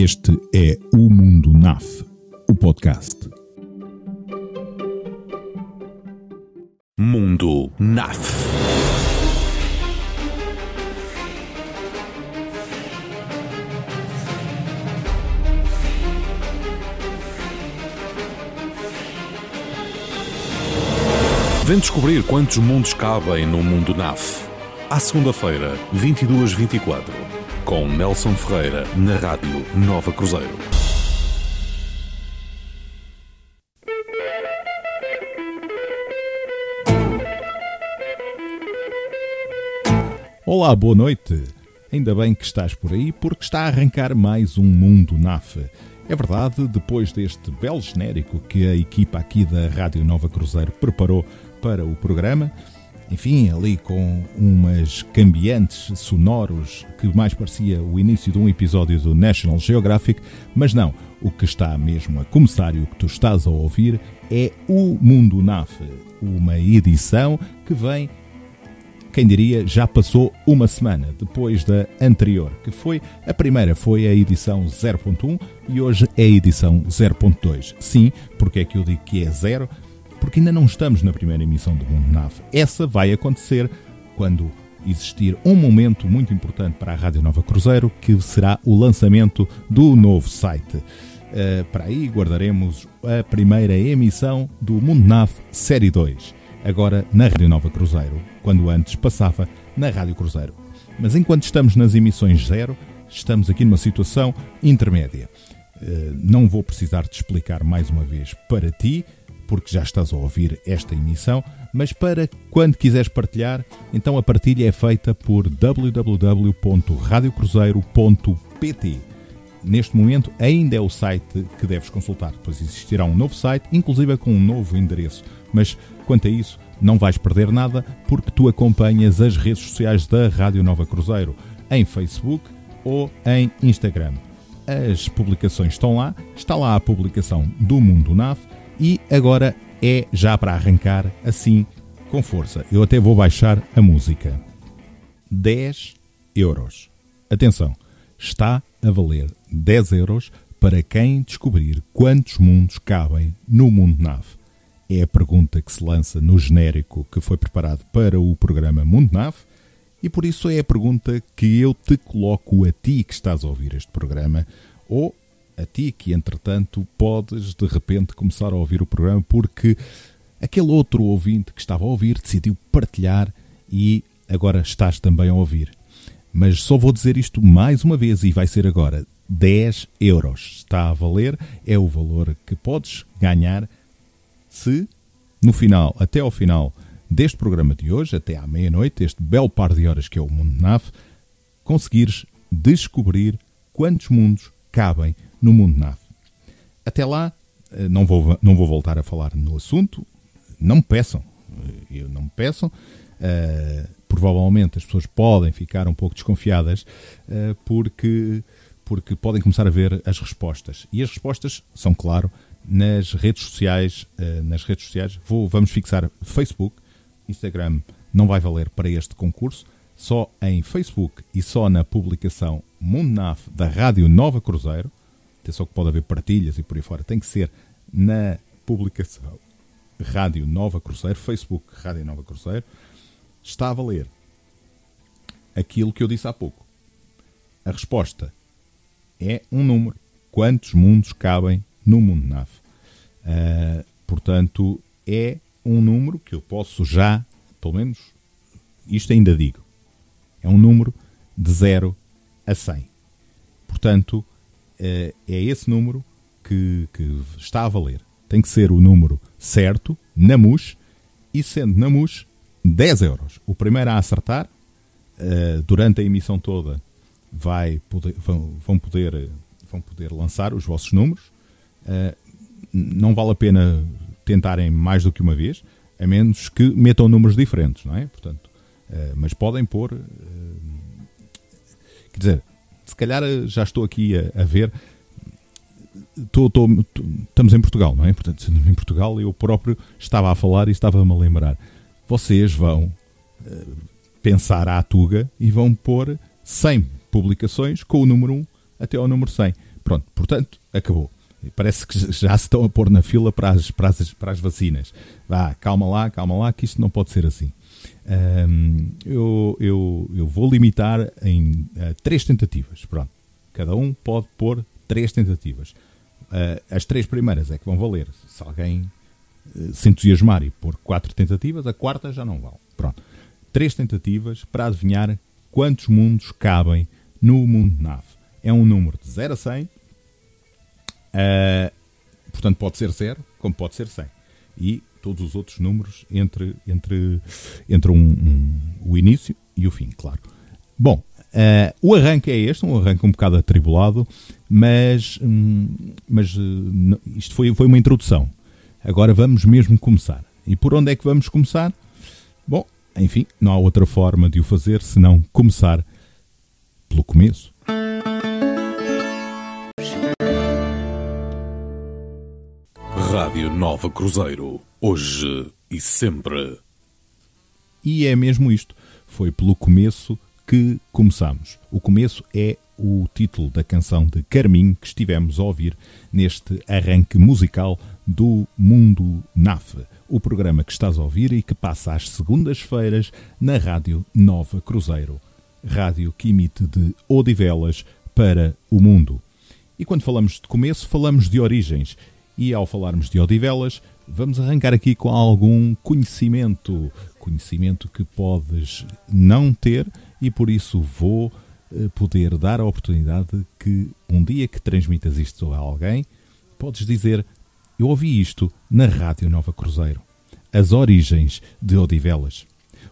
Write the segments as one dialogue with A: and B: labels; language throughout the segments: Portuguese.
A: Este é O Mundo NAF, o podcast.
B: Mundo NAF. Vem descobrir quantos mundos cabem no Mundo NAF. À segunda-feira, 22-24, com Nelson Ferreira, na Rádio Nova Cruzeiro.
A: Olá, boa noite. Ainda bem que estás por aí porque está a arrancar mais um Mundo NAF. É verdade, depois deste belo genérico que a equipa aqui da Rádio Nova Cruzeiro preparou para o programa, enfim, ali com umas cambiantes sonoros que mais parecia o início de um episódio do National Geographic, mas não, o que está mesmo a começar e o que tu estás a ouvir é o Mundo NAF, uma edição que vem quem diria, já passou uma semana depois da anterior, que foi a primeira, foi a edição 0.1 e hoje é a edição 0.2. Sim, porque é que eu digo que é zero? Porque ainda não estamos na primeira emissão do Mundo Nave. Essa vai acontecer quando existir um momento muito importante para a Rádio Nova Cruzeiro, que será o lançamento do novo site. Uh, para aí guardaremos a primeira emissão do Mundo Nave Série 2 agora na Rádio Nova Cruzeiro, quando antes passava na Rádio Cruzeiro. Mas enquanto estamos nas emissões zero, estamos aqui numa situação intermédia. Eh, não vou precisar de explicar mais uma vez para ti, porque já estás a ouvir esta emissão, mas para quando quiseres partilhar, então a partilha é feita por www.radiocruzeiro.pt. Neste momento ainda é o site que deves consultar, pois existirá um novo site, inclusive com um novo endereço. Mas quanto a isso, não vais perder nada porque tu acompanhas as redes sociais da Rádio Nova Cruzeiro em Facebook ou em Instagram. As publicações estão lá, está lá a publicação do Mundo NAF e agora é já para arrancar assim com força. Eu até vou baixar a música. 10 euros. Atenção, está a valer 10 euros para quem descobrir quantos mundos cabem no Mundo NAV. É a pergunta que se lança no genérico que foi preparado para o programa Mundo Nave e por isso é a pergunta que eu te coloco a ti que estás a ouvir este programa ou a ti que, entretanto, podes de repente começar a ouvir o programa porque aquele outro ouvinte que estava a ouvir decidiu partilhar e agora estás também a ouvir. Mas só vou dizer isto mais uma vez e vai ser agora 10 euros. Está a valer, é o valor que podes ganhar se no final, até ao final deste programa de hoje, até à meia-noite, este belo par de horas que é o Mundo NAF, conseguires descobrir quantos mundos cabem no Mundo NAF. Até lá, eh, não vou, não vou voltar a falar no assunto, não me peçam, eh, não me peçam. Uh, provavelmente as pessoas podem ficar um pouco desconfiadas uh, porque, porque podem começar a ver as respostas. E as respostas são, claro, nas redes sociais, uh, nas redes sociais, vou, vamos fixar Facebook, Instagram não vai valer para este concurso, só em Facebook e só na publicação Mundnaf da Rádio Nova Cruzeiro, atenção que pode haver partilhas e por aí fora, tem que ser na publicação Rádio Nova Cruzeiro, Facebook Rádio Nova Cruzeiro, está a valer aquilo que eu disse há pouco. A resposta é um número. Quantos mundos cabem no mundo nave. Uh, portanto, é um número que eu posso já, pelo menos, isto ainda digo, é um número de 0 a 100. Portanto, é esse número que, que, está a valer. Tem que ser o número certo, na MUS, e sendo na MUS, 10 euros. O primeiro a acertar, uh, durante a emissão toda, vai poder, vão, vão, poder, vão poder lançar os vossos números uh, não vale a pena tentarem mais do que uma vez, a menos que metam números diferentes, não é? Portanto, uh, mas podem pôr. Quer dizer, calhar já estou aqui a, a ver. Tô, tô, tô, estamos em Portugal, não é? Portanto, em Portugal eu próprio estava a falar e estava-me a lembrar. Vocês vão pensar à tuga e vão pôr 100 publicações com o número 1 até ao número 100 Pronto, portanto, acabou. Parece que já se estão a pôr na fila para as, para as, para as vacinas. Vá, calma lá, calma lá, que isto não pode ser assim. Um, eu, eu, eu vou limitar em uh, três tentativas. Pronto. Cada um pode pôr três tentativas. Uh, as três primeiras é que vão valer. Se alguém uh, se entusiasmar e pôr quatro tentativas, a quarta já não vale. Pronto. Três tentativas para adivinhar quantos mundos cabem no mundo nave. É um número de 0 a 100 Uh, portanto, pode ser 0, como pode ser 100. E todos os outros números entre, entre, entre um, um, o início e o fim, claro. Bom, uh, o arranque é este, um arranque um bocado atribulado, mas, um, mas uh, isto foi, foi uma introdução. Agora vamos mesmo começar. E por onde é que vamos começar? Bom, enfim, não há outra forma de o fazer senão começar pelo começo.
B: Rádio Nova Cruzeiro, hoje e sempre.
A: E é mesmo isto. Foi pelo começo que começamos. O começo é o título da canção de Carminho que estivemos a ouvir neste arranque musical do Mundo NAF, o programa que estás a ouvir e que passa às segundas-feiras na Rádio Nova Cruzeiro, rádio que emite de Odivelas para o mundo. E quando falamos de começo, falamos de origens e ao falarmos de Odivelas, vamos arrancar aqui com algum conhecimento. Conhecimento que podes não ter e por isso vou eh, poder dar a oportunidade que um dia que transmitas isto a alguém, podes dizer: Eu ouvi isto na Rádio Nova Cruzeiro. As origens de Odivelas.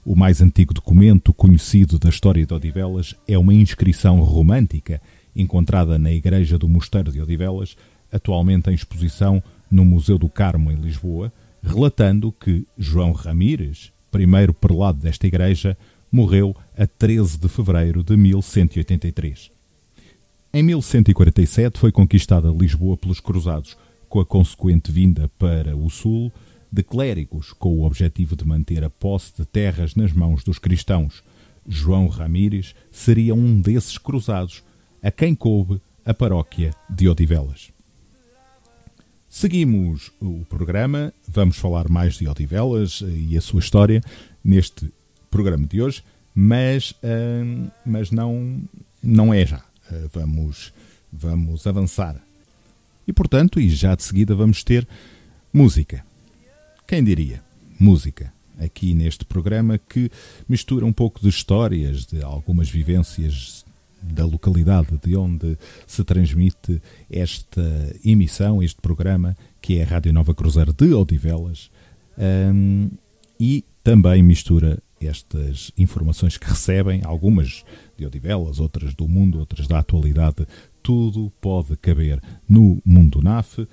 A: O mais antigo documento conhecido da história de Odivelas é uma inscrição romântica encontrada na igreja do Mosteiro de Odivelas, atualmente em exposição no Museu do Carmo, em Lisboa, relatando que João Ramírez, primeiro prelado desta igreja, morreu a 13 de fevereiro de 1183. Em 1147 foi conquistada Lisboa pelos cruzados, com a consequente vinda para o sul de clérigos com o objetivo de manter a posse de terras nas mãos dos cristãos. João Ramírez seria um desses cruzados, a quem coube a paróquia de Odivelas. Seguimos o programa, vamos falar mais de Odivelas e a sua história neste programa de hoje, mas, uh, mas não, não é já. Uh, vamos, vamos avançar. E portanto, e já de seguida vamos ter música. Quem diria? Música. Aqui neste programa que mistura um pouco de histórias, de algumas vivências da localidade de onde se transmite esta emissão, este programa, que é a Rádio Nova Cruzeiro de Odivelas, um, e também mistura estas informações que recebem, algumas de Odivelas, outras do mundo, outras da atualidade, tudo pode caber no Mundo NAF, uh,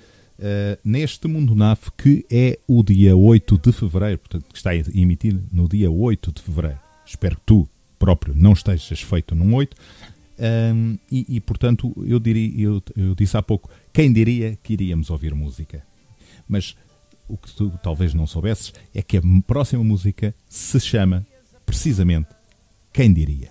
A: neste Mundo NAF que é o dia 8 de fevereiro, portanto, que está emitido no dia 8 de fevereiro. Espero que tu próprio não estejas feito num 8, um, e, e, portanto, eu, diria, eu, eu, disse há pouco, quem diria que iríamos ouvir música? Mas o que tu talvez não soubesses é que a próxima música se chama precisamente Quem Diria?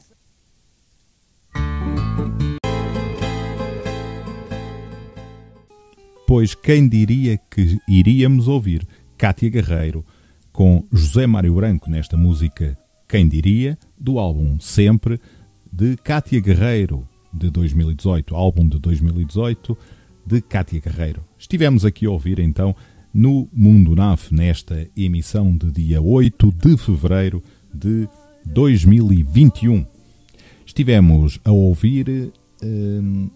A: Pois quem diria que iríamos ouvir Cátia Guerreiro com José Mário Branco nesta música Quem Diria, do álbum Sempre, de Cátia Guerreiro, de 2018, álbum de 2018 de Cátia Guerreiro. Estivemos aqui a ouvir então no Mundo NAF, nesta emissão de dia 8 de fevereiro de 2021. Estivemos a ouvir hum,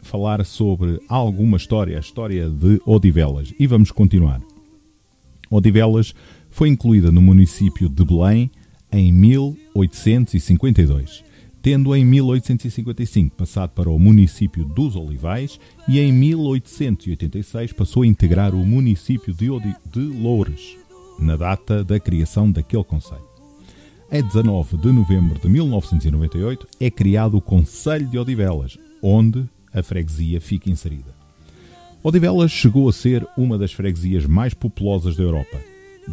A: falar sobre alguma história, a história de Odivelas, e vamos continuar. Odivelas foi incluída no município de Belém em 1852 tendo em 1855 passado para o município dos Olivais e em 1886 passou a integrar o município de, Odi de Loures, na data da criação daquele concelho. Em 19 de novembro de 1998 é criado o Conselho de Odivelas, onde a freguesia fica inserida. Odivelas chegou a ser uma das freguesias mais populosas da Europa.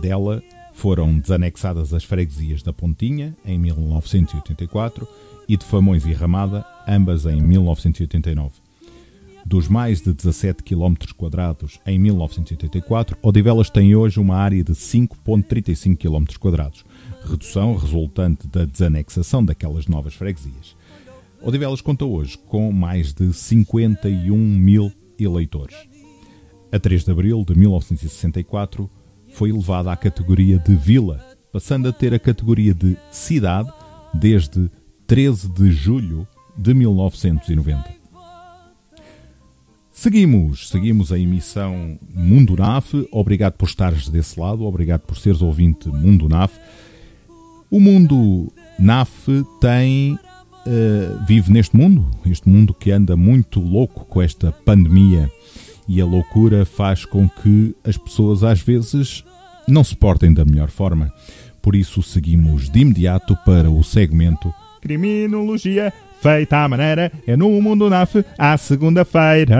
A: Dela foram desanexadas as freguesias da Pontinha, em 1984, e de Famões e Ramada, ambas em 1989. Dos mais de 17 km em 1984, Odivelas tem hoje uma área de 5,35 km redução resultante da desanexação daquelas novas freguesias. Odivelas conta hoje com mais de 51 mil eleitores. A 3 de abril de 1964 foi elevada à categoria de vila, passando a ter a categoria de cidade desde 13 de julho de 1990. Seguimos, seguimos a emissão Mundo NAF. Obrigado por estares desse lado, obrigado por seres ouvinte Mundo NAF. O mundo NAF tem uh, vive neste mundo, este mundo que anda muito louco com esta pandemia e a loucura faz com que as pessoas às vezes não se portem da melhor forma. Por isso seguimos de imediato para o segmento Criminologia feita à maneira, é no Mundo NAF, à segunda-feira.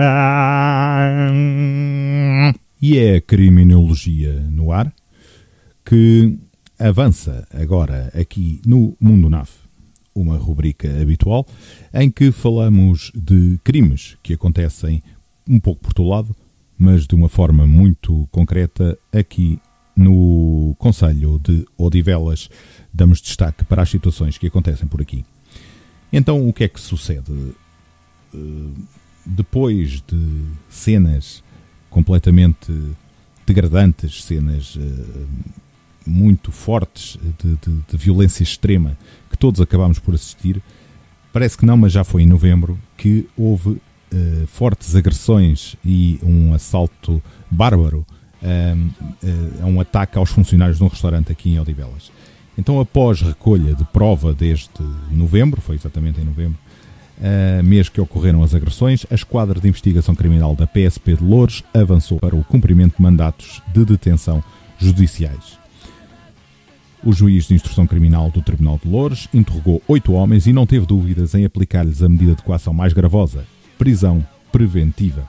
A: E é a criminologia no ar que avança agora aqui no Mundo NAF, uma rubrica habitual em que falamos de crimes que acontecem um pouco por todo lado, mas de uma forma muito concreta aqui no Conselho de Odivelas. Damos destaque para as situações que acontecem por aqui. Então, o que é que sucede? Uh, depois de cenas completamente degradantes, cenas uh, muito fortes de, de, de, violência extrema que todos acabámos por assistir, parece que não, mas já foi em novembro que houve uh, fortes agressões e um assalto bárbaro, a um ataque aos funcionários de um restaurante aqui em Odivelas. Então, após recolha de prova desde novembro, foi exatamente em novembro, uh, mês que ocorreram as agressões, a Esquadra de Investigação Criminal da PSP de Louros avançou para o cumprimento de mandatos de detenção judiciais. O juiz de instrução criminal do Tribunal de Louros interrogou oito homens e não teve dúvidas em aplicar-lhes a medida de coação mais gravosa, prisão preventiva.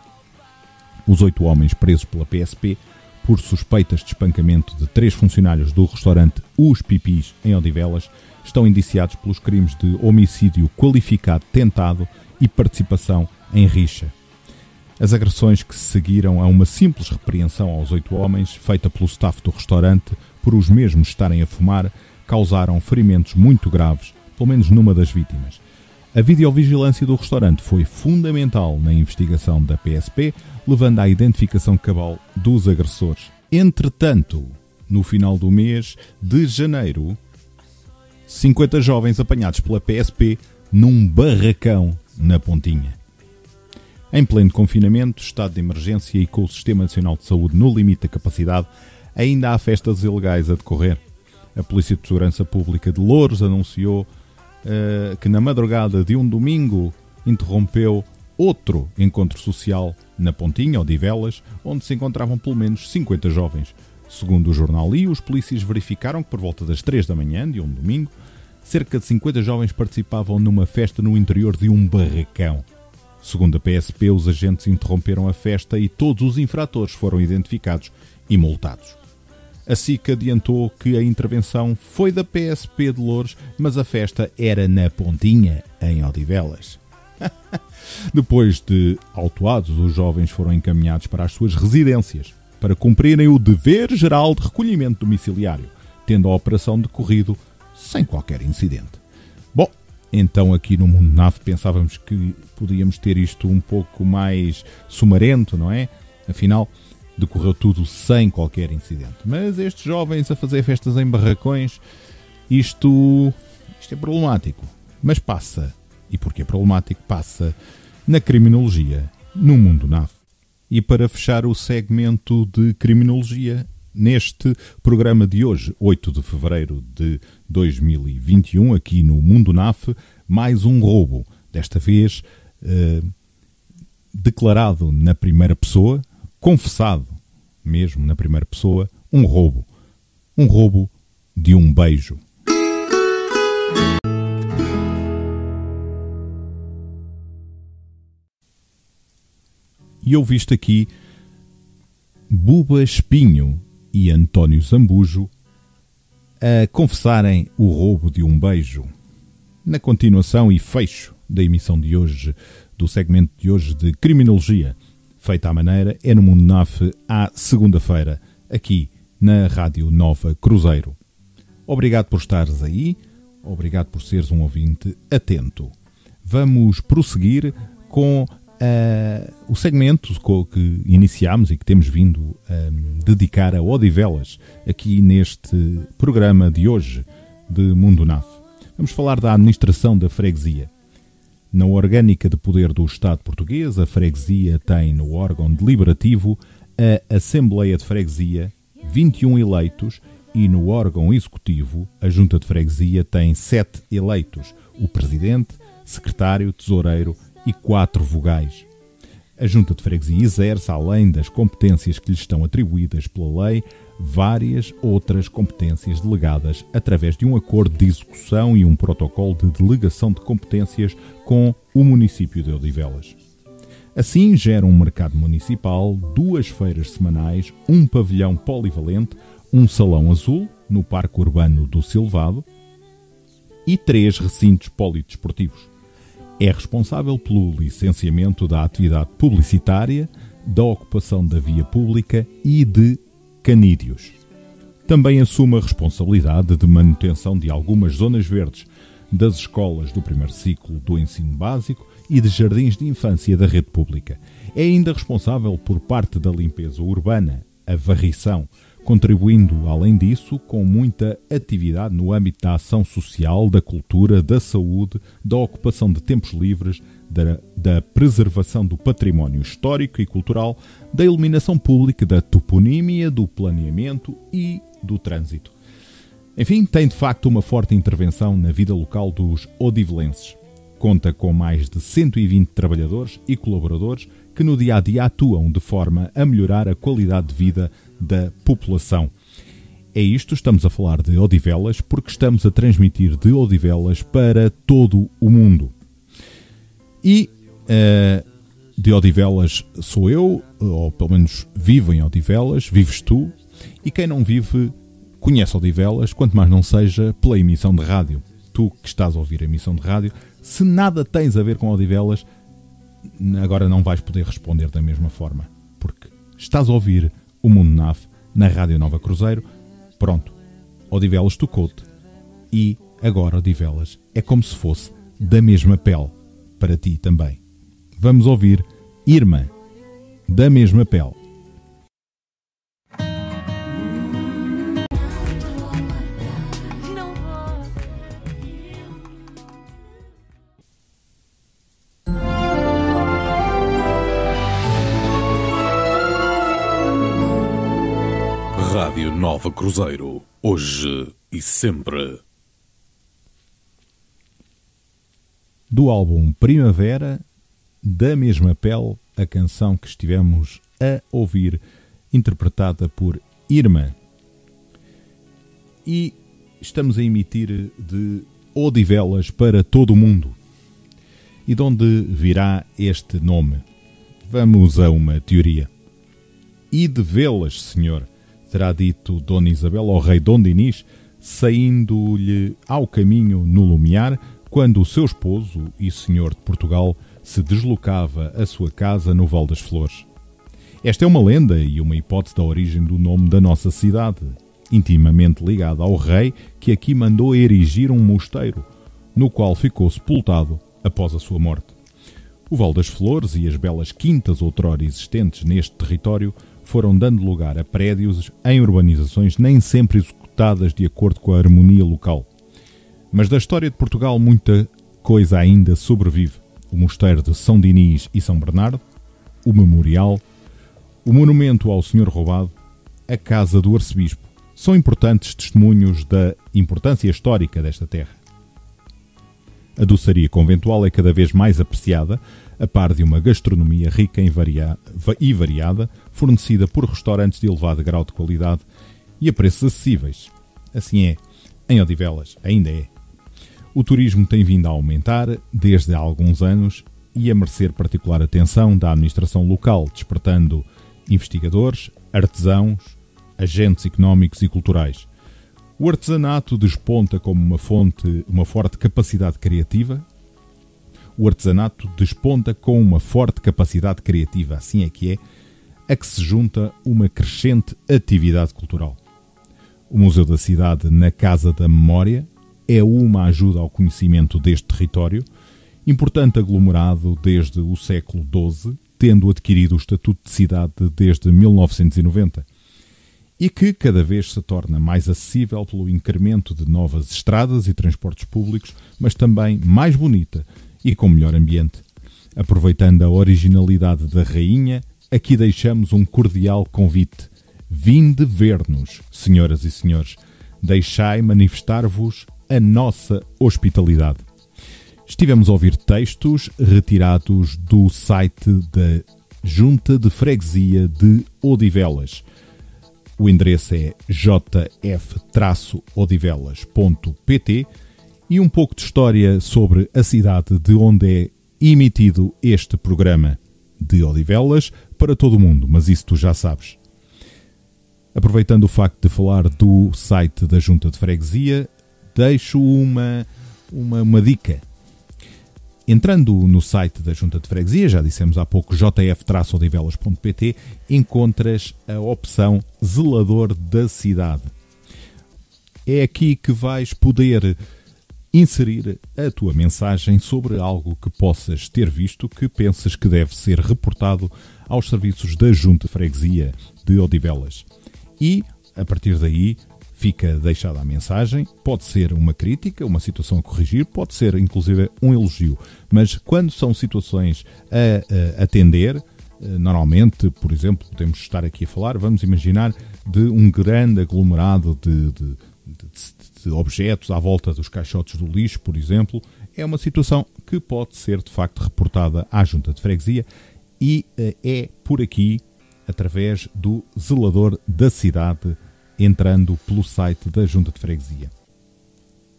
A: Os oito homens presos pela PSP por suspeitas de espancamento de três funcionários do restaurante Os Pipis, em Odivelas, estão indiciados pelos crimes de homicídio qualificado tentado e participação em rixa. As agressões que se seguiram a uma simples repreensão aos oito homens, feita pelo staff do restaurante, por os mesmos estarem a fumar, causaram ferimentos muito graves, pelo menos numa das vítimas. A videovigilância do restaurante foi fundamental na investigação da PSP, levando à identificação cabal dos agressores. Entretanto, no final do mês de janeiro, 50 jovens apanhados pela PSP num barracão na Pontinha. Em pleno confinamento, estado de emergência e com o Sistema Nacional de Saúde no limite da capacidade, ainda há festas ilegais a decorrer. A Polícia de Segurança Pública de Louros anunciou que na madrugada de um domingo interrompeu outro encontro social na Pontinha, ou de Velas, onde se encontravam pelo menos 50 jovens. Segundo o jornal I, os polícias verificaram que por volta das 3 da manhã de um domingo, cerca de 50 jovens participavam numa festa no interior de um barracão. Segundo a PSP, os agentes interromperam a festa e todos os infratores foram identificados e multados. A SIC adiantou que a intervenção foi da PSP de Louros, mas a festa era na Pontinha, em Odivelas. Depois de autuados, os jovens foram encaminhados para as suas residências para cumprirem o dever geral de recolhimento domiciliário, tendo a operação decorrido sem qualquer incidente. Bom, então aqui no Mundo NAV pensávamos que podíamos ter isto um pouco mais sumarento, não é? Afinal, decorreu tudo sem qualquer incidente. Mas estes jovens a fazer festas em barracões, isto, isto é problemático. Mas passa e porque é problemático, passa na criminologia no mundo NAV. E para fechar o segmento de criminologia, neste programa de hoje, 8 de fevereiro de 2021, aqui no Mundo NAF, mais um roubo. Desta vez eh, declarado na primeira pessoa, confessado mesmo na primeira pessoa, um roubo. Um roubo de um beijo. E eu visto aqui Buba Espinho e António Zambujo a confessarem o roubo de um beijo. Na continuação e fecho da emissão de hoje do segmento de hoje de Criminologia, feita à maneira, é no Mundo NAF à segunda-feira, aqui na Rádio Nova Cruzeiro. Obrigado por estares aí, obrigado por seres um ouvinte atento. Vamos prosseguir com uh, o segmento que iniciámos e que temos vindo a dedicar a Odivelas aqui neste programa de hoje de Mundo NAF. Vamos falar da administração da freguesia. Na orgânica de poder do Estado português, a freguesia tem no órgão deliberativo a Assembleia de Freguesia, 21 eleitos, e no órgão executivo, a Junta de Freguesia tem 7 eleitos: o presidente, secretário, tesoureiro e quatro vogais. A Junta de Freguesia exerce, além das competências que lhe estão atribuídas pela lei, várias outras competências delegadas através de um acordo de execução e um protocolo de delegação de competências com o município de Odivelas. Assim, gera um mercado municipal, duas feiras semanais, um pavilhão polivalente, um salão azul no Parque Urbano do Silvado e três recintos polidesportivos é responsável pelo licenciamento da atividade publicitária, da ocupação da via pública e de canídeos. Também assume a responsabilidade de manutenção de algumas zonas verdes das escolas do primeiro ciclo do ensino básico e de jardins de infância da rede pública. É ainda responsável por parte da limpeza urbana, a varrição, contribuindo, além disso, com muita atividade no âmbito da ação social, da cultura, da saúde, da ocupação de tempos livres, da, da preservação do património histórico e cultural, da iluminação pública, da toponímia, do planeamento e do trânsito. Enfim, tem de facto uma forte intervenção na vida local dos odivelenses. Conta com mais de 120 trabalhadores e colaboradores que no dia a dia atuam de forma a melhorar a qualidade de vida da população. É isto, estamos a falar de Odivelas, porque estamos a transmitir de Odivelas para todo o mundo. E uh, de Odivelas sou eu, ou pelo menos vivo em Odivelas, vives tu, e quem não vive conhece Odivelas, quanto mais não seja pela emissão de rádio. Tu que estás a ouvir a emissão de rádio, se nada tens a ver com Odivelas, agora não vais poder responder da mesma forma, porque estás a ouvir o Mundo NAF na Rádio Nova Cruzeiro. Pronto, Odivelas tocou-te. E agora Odivelas é como se fosse da mesma pele para ti também. Vamos ouvir Irmã, da mesma pele.
B: Rádio Nova Cruzeiro, hoje e sempre.
A: Do álbum Primavera, da mesma pele, a canção que estivemos a ouvir, interpretada por Irma. E estamos a emitir de Odivelas para todo o mundo. E de onde virá este nome? Vamos a uma teoria. E de vê-las, senhor terá dito Dona Isabel ao rei Dom Dinis, saindo-lhe ao caminho no Lumiar, quando o seu esposo e senhor de Portugal se deslocava à sua casa no Val das Flores. Esta é uma lenda e uma hipótese da origem do nome da nossa cidade, intimamente ligada ao rei que aqui mandou erigir um mosteiro, no qual ficou sepultado após a sua morte. O Val das Flores e as belas quintas outrora existentes neste território foram dando lugar a prédios em urbanizações nem sempre executadas de acordo com a harmonia local. Mas da história de Portugal muita coisa ainda sobrevive. O mosteiro de São Dinis e São Bernardo, o memorial, o monumento ao Senhor Roubado, a casa do arcebispo, são importantes testemunhos da importância histórica desta terra. A doçaria conventual é cada vez mais apreciada, a par de uma gastronomia rica e variada, fornecida por restaurantes de elevado grau de qualidade e a preços acessíveis. Assim é, em Odivelas ainda é. O turismo tem vindo a aumentar desde há alguns anos e a merecer particular atenção da administração local, despertando investigadores, artesãos, agentes económicos e culturais. O artesanato desponta como uma fonte, uma forte capacidade criativa, o artesanato desponta com uma forte capacidade criativa, assim é que é, a que se junta uma crescente atividade cultural. O Museu da Cidade na Casa da Memória é uma ajuda ao conhecimento deste território, importante aglomerado desde o século XII, tendo adquirido o estatuto de cidade desde 1990, e que cada vez se torna mais acessível pelo incremento de novas estradas e transportes públicos, mas também mais bonita e com melhor ambiente. Aproveitando a originalidade da rainha, aqui deixamos um cordial convite. Vinde ver-nos, senhoras e senhores. Deixai manifestar-vos a nossa hospitalidade. Estivemos a ouvir textos retirados do site da Junta de Freguesia de Odivelas. O endereço é jf-odivelas.pt e um pouco de história sobre a cidade de onde é emitido este programa de Odivelas para todo o mundo, mas isso tu já sabes. Aproveitando o facto de falar do site da Junta de Freguesia, deixo uma, uma, uma dica Entrando no site da Junta de Freguesia, já dissemos há pouco, jf-odivelas.pt, encontras a opção Zelador da Cidade. É aqui que vais poder inserir a tua mensagem sobre algo que possas ter visto que pensas que deve ser reportado aos serviços da Junta de Freguesia de Odivelas. E, a partir daí, fica deixada a mensagem. Pode ser uma crítica, uma situação a corrigir, pode ser inclusive um elogio. Mas quando são situações a, a atender, eh, normalmente, por exemplo, podemos estar aqui a falar, vamos imaginar de um grande aglomerado de, de, de, de objetos à volta dos caixotes do lixo, por exemplo, é uma situação que pode ser de facto reportada à junta de freguesia e eh, é por aqui, através do zelador da cidade entrando pelo site da Junta de Freguesia.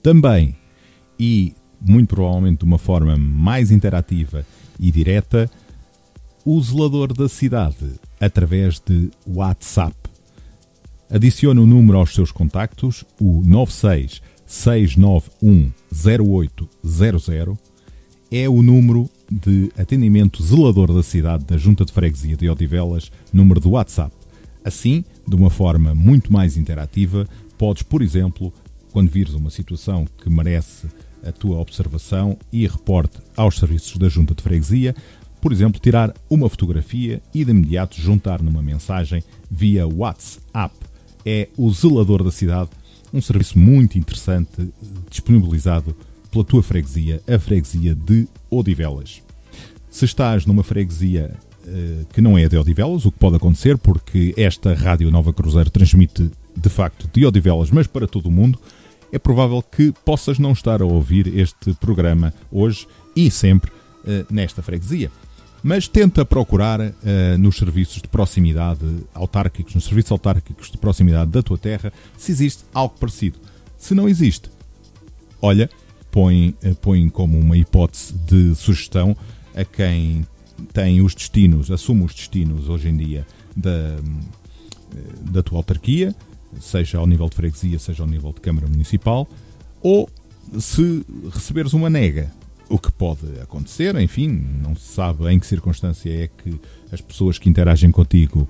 A: Também, e muito provavelmente de uma forma mais interativa e direta, o zelador da cidade através de WhatsApp. Adicione o número aos seus contactos, o 96 691 0800 é o número de atendimento zelador da cidade da Junta de Freguesia de Odivelas, número do WhatsApp. Assim, de uma forma muito mais interativa, podes, por exemplo, quando vires uma situação que merece a tua observação e reporte aos serviços da Junta de Freguesia, por exemplo, tirar uma fotografia e de imediato juntar numa mensagem via WhatsApp. É o Zelador da Cidade, um serviço muito interessante disponibilizado pela tua freguesia, a freguesia de Odivelas. Se estás numa freguesia que não é de Odivelas, o que pode acontecer, porque esta Rádio Nova Cruzeiro transmite de facto de Odivelas, mas para todo o mundo, é provável que possas não estar a ouvir este programa hoje e sempre uh, nesta freguesia. Mas tenta procurar uh, nos serviços de proximidade autárquicos, nos serviços autárquicos de proximidade da tua terra, se existe algo parecido. Se não existe, olha, põe, põe como uma hipótese de sugestão a quem tem os destinos, assume os destinos hoje em dia da, da tua autarquia, seja ao nível de freguesia, seja ao nível de Câmara Municipal, ou se receberes uma nega, o que pode acontecer, enfim, não se sabe em que circunstância é que as pessoas que interagem contigo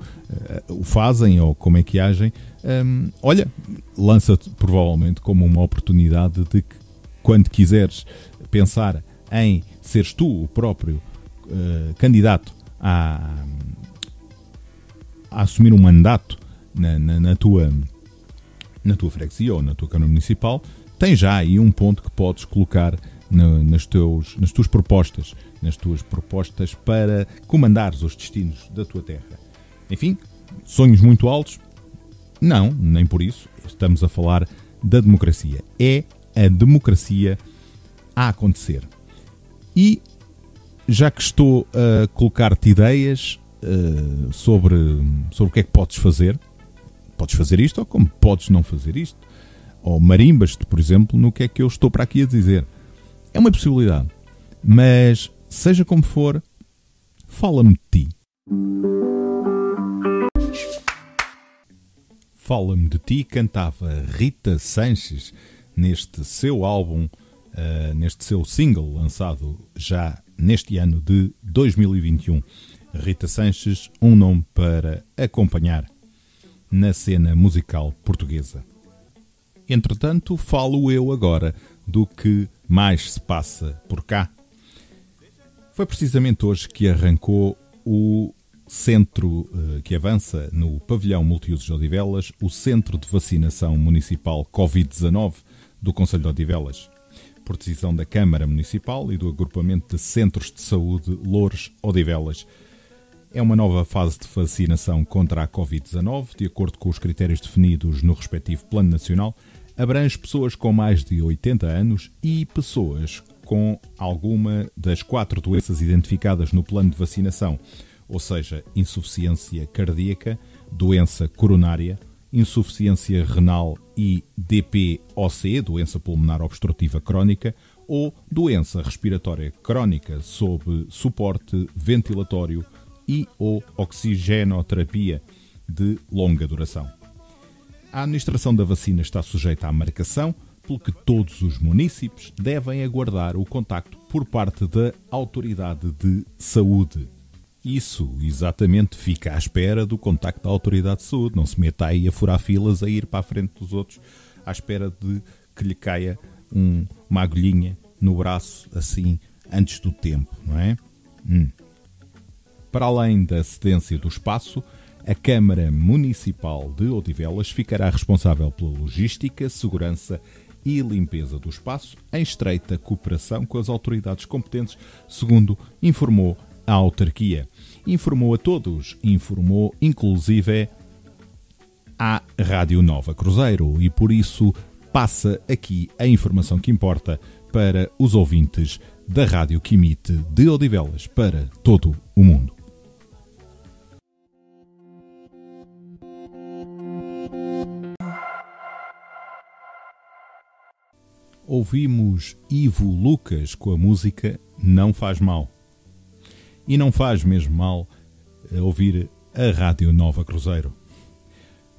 A: uh, o fazem ou como é que agem. Um, olha, lança-te provavelmente como uma oportunidade de que, quando quiseres pensar em seres tu o próprio uh, candidato a, a, assumir um mandato na, na, na, tua, na tua freguesia ou na tua Câmara Municipal, tem já aí um ponto que podes colocar no, nas, teus, nas tuas propostas, nas tuas propostas para comandares os destinos da tua terra. Enfim, sonhos muito altos? Não, nem por isso. Estamos a falar da democracia. É a democracia a acontecer. E já que estou a colocar-te ideias uh, sobre, sobre o que é que podes fazer, podes fazer isto ou como podes não fazer isto, ou marimbas-te, por exemplo, no que é que eu estou para aqui a dizer. É uma possibilidade. Mas, seja como for, fala-me de ti. Fala-me de ti cantava Rita Sanches neste seu álbum uh, neste seu single lançado já neste ano de 2021. Rita Sanches, um nome para acompanhar na cena musical portuguesa. Entretanto, falo eu agora do que mais se passa por cá. Foi precisamente hoje que arrancou o centro eh, que avança no pavilhão multiusos de Odivelas, o Centro de Vacinação Municipal Covid-19 do Conselho de Odivelas, por decisão da Câmara Municipal e do Agrupamento de Centros de Saúde Loures Odivelas. É uma nova fase de vacinação contra a Covid-19, de acordo com os critérios definidos no respectivo Plano Nacional, abrange pessoas com mais de 80 anos e pessoas com alguma das quatro doenças identificadas no plano de vacinação, ou seja, insuficiência cardíaca, doença coronária, insuficiência renal e DPOC, doença pulmonar obstrutiva crónica, ou doença respiratória crónica sob suporte ventilatório e ou oxigenoterapia de longa duração. A administração da vacina está sujeita à marcação, pelo que todos os municípios devem aguardar o contacto por parte da Autoridade de Saúde. Isso, exatamente, fica à espera do contacto da Autoridade de Saúde. Não se meta aí a furar filas, a ir para a frente dos outros, à espera de que lhe caia um, uma agulhinha no braço, assim, antes do tempo, não é? Hum. Para além da cedência do espaço, a Câmara Municipal de Odivelas ficará responsável pela logística, segurança e limpeza do espaço, em estreita cooperação com as autoridades competentes, segundo informou a autarquia. Informou a todos, informou inclusive à Rádio Nova Cruzeiro e por isso passa aqui a informação que importa para os ouvintes da Rádio que emite de Odivelas para todo o mundo. ouvimos Ivo Lucas com a música Não Faz Mal. E não faz mesmo mal eh, ouvir a Rádio Nova Cruzeiro.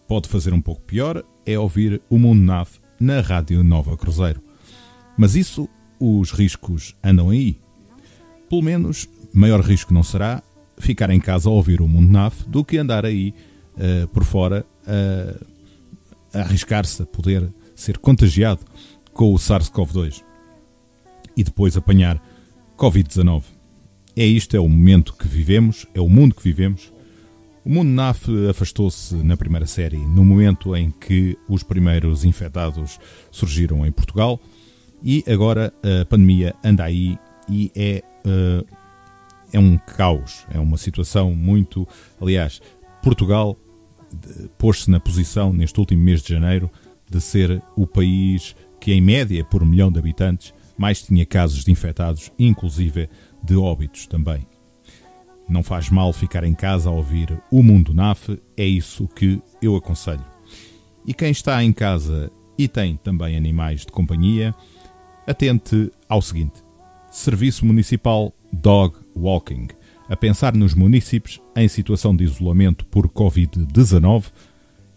A: Pode fazer um pouco pior, é ouvir o Mundo NAV na Rádio Nova Cruzeiro. Mas isso, os riscos andam aí. Pelo menos, maior risco não será ficar em casa a ouvir o Mundo NAV do que andar aí uh, por fora uh, a arriscar-se a poder ser contagiado com o SARS-CoV-2 e depois apanhar Covid-19. É isto, é o momento que vivemos, é o mundo que vivemos. O mundo NAF afastou-se na primeira série no momento em que os primeiros infectados surgiram em Portugal e agora a pandemia anda aí e é, uh, é um caos, é uma situação muito. Aliás, Portugal pôs-se na posição, neste último mês de janeiro, de ser o país que em média por milhão de habitantes mais tinha casos de infectados, inclusive de óbitos também. Não faz mal ficar em casa a ouvir o Mundo NAF, é isso que eu aconselho. E quem está em casa e tem também animais de companhia, atente ao seguinte: Serviço Municipal Dog Walking. A pensar nos municípios em situação de isolamento por Covid-19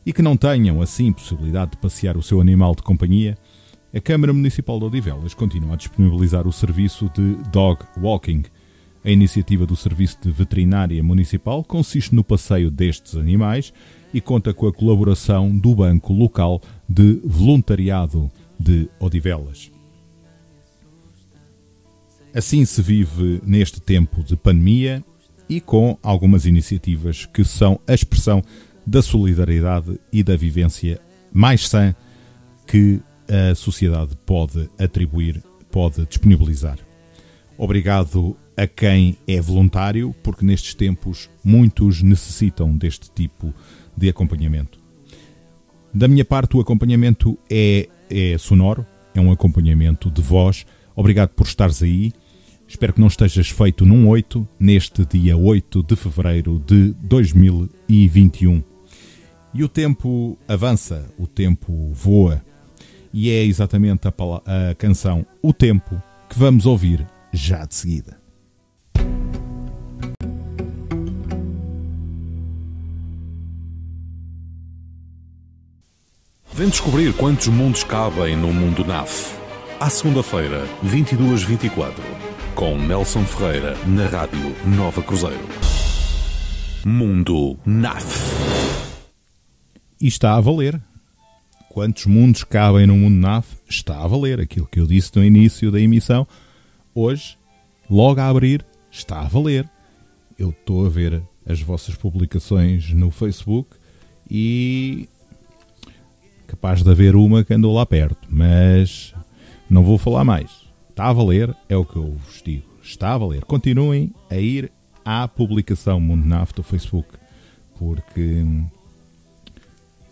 A: e que não tenham assim possibilidade de passear o seu animal de companhia, a Câmara Municipal de Odivelas continua a disponibilizar o serviço de Dog Walking. A iniciativa do Serviço de Veterinária Municipal consiste no passeio destes animais e conta com a colaboração do Banco Local de Voluntariado de Odivelas. Assim se vive neste tempo de pandemia e com algumas iniciativas que são a expressão da solidariedade e da vivência mais sã que a sociedade pode atribuir, pode disponibilizar. Obrigado a quem é voluntário, porque nestes tempos muitos necessitam deste tipo de acompanhamento. Da minha parte, o acompanhamento é, é sonoro, é um acompanhamento de voz. Obrigado por estares aí. Espero que não estejas feito num 8, neste dia 8 de fevereiro de 2021. E o tempo avança, o tempo voa e é exatamente a, a canção O Tempo que vamos ouvir já de seguida.
B: Vem descobrir quantos mundos cabem no mundo NAF. À segunda-feira, 22-24, com Nelson Ferreira, na Rádio Nova Cruzeiro. Mundo NAF.
A: E está a valer. Quantos mundos cabem no mundo NAF? Está a valer. Aquilo que eu disse no início da emissão. Hoje, logo a abrir, está a valer. Eu estou a ver as vossas publicações no Facebook e capaz de haver uma que andou lá perto, mas não vou falar mais. Está a valer, é o que eu vos digo. Está a valer. Continuem a ir à publicação Mundo Naf do Facebook, porque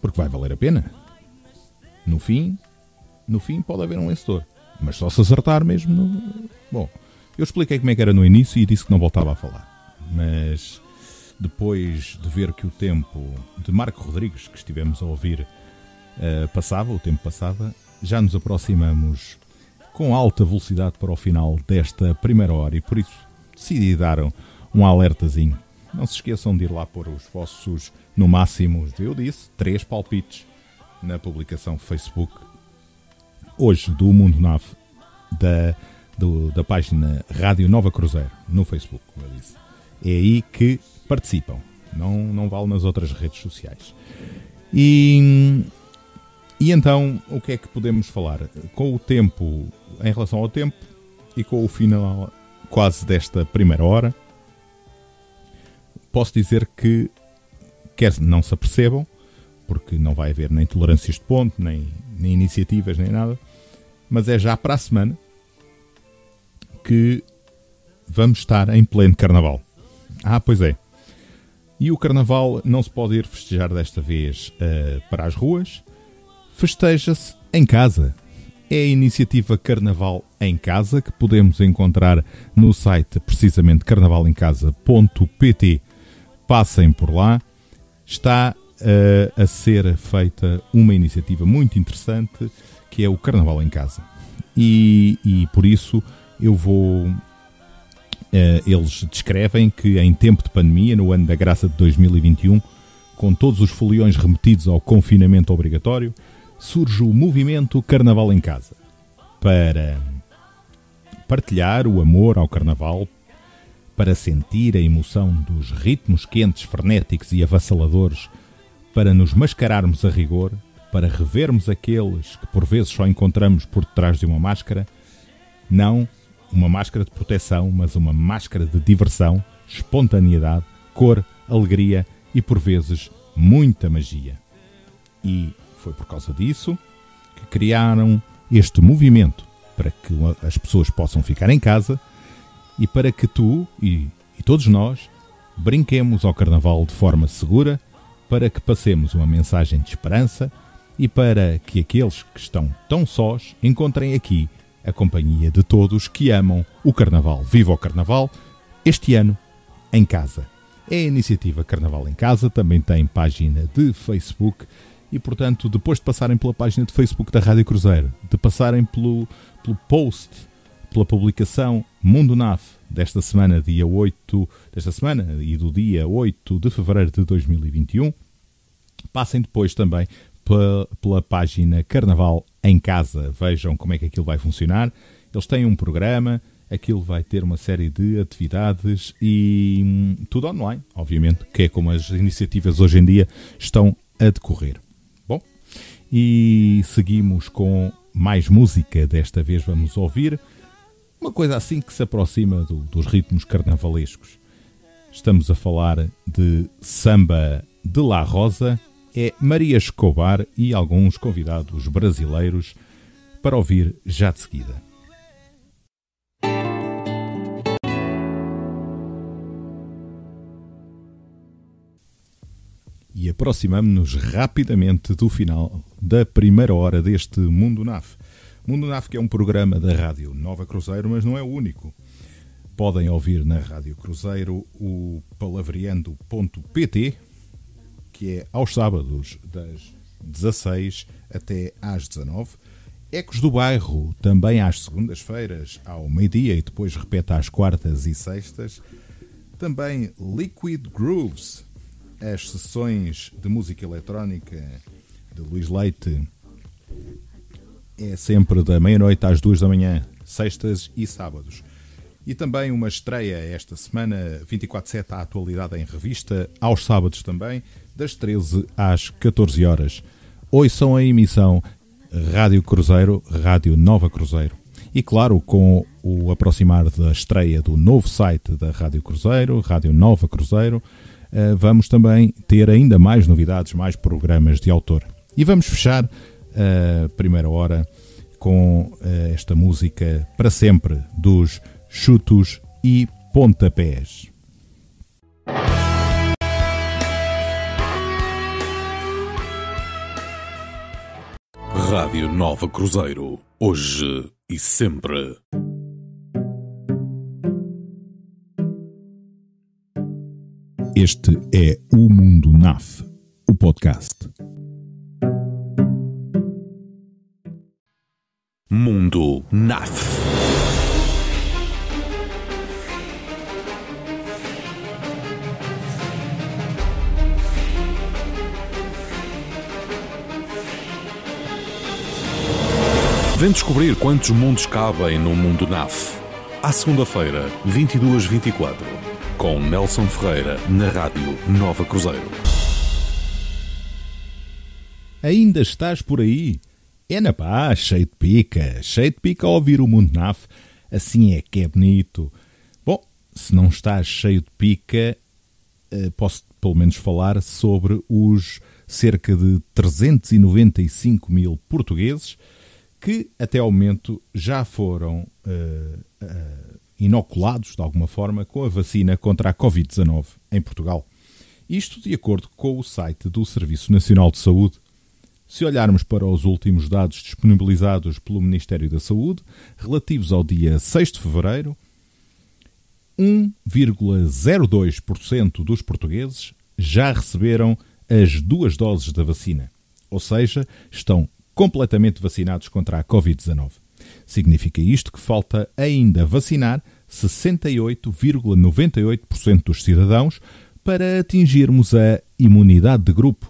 A: porque vai valer a pena. No fim, no fim pode haver um vencedor, mas só se acertar mesmo no... Bom, eu expliquei como é que era no início e disse que não voltava a falar. Mas depois de ver que o tempo de Marco Rodrigues, que estivemos a ouvir, uh, passava, o tempo passava, já nos aproximamos com alta velocidade para o final desta primeira hora e por isso decidi dar um alertazinho. Não se esqueçam de ir lá pôr os vossos, no máximo, eu disse, três palpites na publicação Facebook hoje do Mundo Nave da, do, da página Rádio Nova Cruzeiro no Facebook, como eu disse. É aí que participam. Não, não vale nas outras redes sociais. E, e então, o que é que podemos falar? Com o tempo, em relação ao tempo, e com o final quase desta primeira hora, posso dizer que, quer não se apercebam, porque não vai haver nem tolerâncias de ponto, nem, nem iniciativas, nem nada, mas é já para a semana que vamos estar em pleno carnaval. Ah, pois é. E o carnaval não se pode ir festejar desta vez uh, para as ruas, festeja-se em casa. É a iniciativa Carnaval em Casa que podemos encontrar no site precisamente carnavalemcasa.pt. Passem por lá. Está a ser feita uma iniciativa muito interessante que é o Carnaval em Casa. E, e por isso eu vou eh, eles descrevem que em tempo de pandemia, no ano da graça de 2021, com todos os foliões remetidos ao confinamento obrigatório, surge o movimento Carnaval em Casa para partilhar o amor ao Carnaval, para sentir a emoção dos ritmos quentes, frenéticos e avassaladores, para nos mascararmos a rigor, para revermos aqueles que por vezes só encontramos por detrás de uma máscara. Não uma máscara de proteção, mas uma máscara de diversão, espontaneidade, cor, alegria e, por vezes, muita magia. E foi por causa disso que criaram este movimento para que as pessoas possam ficar em casa e para que tu e, e todos nós brinquemos ao Carnaval de forma segura, para que passemos uma mensagem de esperança e para que aqueles que estão tão sós encontrem aqui a companhia de todos que amam o Carnaval. Viva o Carnaval! Este ano, em casa. É a iniciativa Carnaval em Casa, também tem página de Facebook e, portanto, depois de passarem pela página de Facebook da Rádio Cruzeiro, de passarem pelo, pelo post, pela publicação Mundo NAF desta semana, dia 8, desta semana e do dia 8 de fevereiro de 2021, passem depois também pela, pela página Carnaval em Casa. Vejam como é que aquilo vai funcionar. Eles têm um programa, aquilo vai ter uma série de atividades e hum, tudo online, obviamente, que é como as iniciativas hoje em dia estão a decorrer. Bom, e seguimos com mais música. Desta vez vamos ouvir uma coisa assim que se aproxima do, dos ritmos carnavalescos. Estamos a falar de samba de La Rosa é Maria Escobar e alguns convidados brasileiros para ouvir já de seguida. E aproximamos-nos rapidamente do final da primeira hora deste Mundo NAF. Mundo que é um programa da Rádio Nova Cruzeiro, mas não é o único. Podem ouvir na Rádio Cruzeiro o palavreando.pt, que é aos sábados, das 16 até às 19. Ecos do Bairro, também às segundas-feiras, ao meio-dia e depois repete às quartas e sextas. Também Liquid Grooves, as sessões de música eletrónica de Luís Leite é sempre da meia-noite às duas da manhã, sextas e sábados. E também uma estreia esta semana, 24-7, a atualidade em revista, aos sábados também, das 13 às 14 horas. Ouçam a emissão Rádio Cruzeiro, Rádio Nova Cruzeiro. E claro, com o aproximar da estreia do novo site da Rádio Cruzeiro, Rádio Nova Cruzeiro, eh, vamos também ter ainda mais novidades, mais programas de autor. E vamos fechar a primeira hora com eh, esta música para sempre dos chutos e pontapés.
B: Rádio Nova Cruzeiro, hoje e sempre.
A: Este é o Mundo NAF, o podcast.
B: Mundo NAF. Vem descobrir quantos mundos cabem no mundo NAF. À segunda-feira, 22-24, com Nelson Ferreira, na Rádio Nova Cruzeiro.
A: Ainda estás por aí? É na paz, cheio de pica, cheio de pica a ouvir o mundo NAF. Assim é que é bonito. Bom, se não estás cheio de pica, eh, posso pelo menos falar sobre os cerca de 395 mil portugueses que até ao momento já foram uh, uh, inoculados de alguma forma com a vacina contra a Covid-19 em Portugal. Isto de acordo com o site do Serviço Nacional de Saúde. Se olharmos para os últimos dados disponibilizados pelo Ministério da Saúde, relativos ao dia 6 de fevereiro, 1,02% dos portugueses já receberam as duas doses da vacina, ou seja, estão completamente vacinados contra a Covid-19. Significa isto que falta ainda vacinar 68,98% dos cidadãos para atingirmos a imunidade de grupo,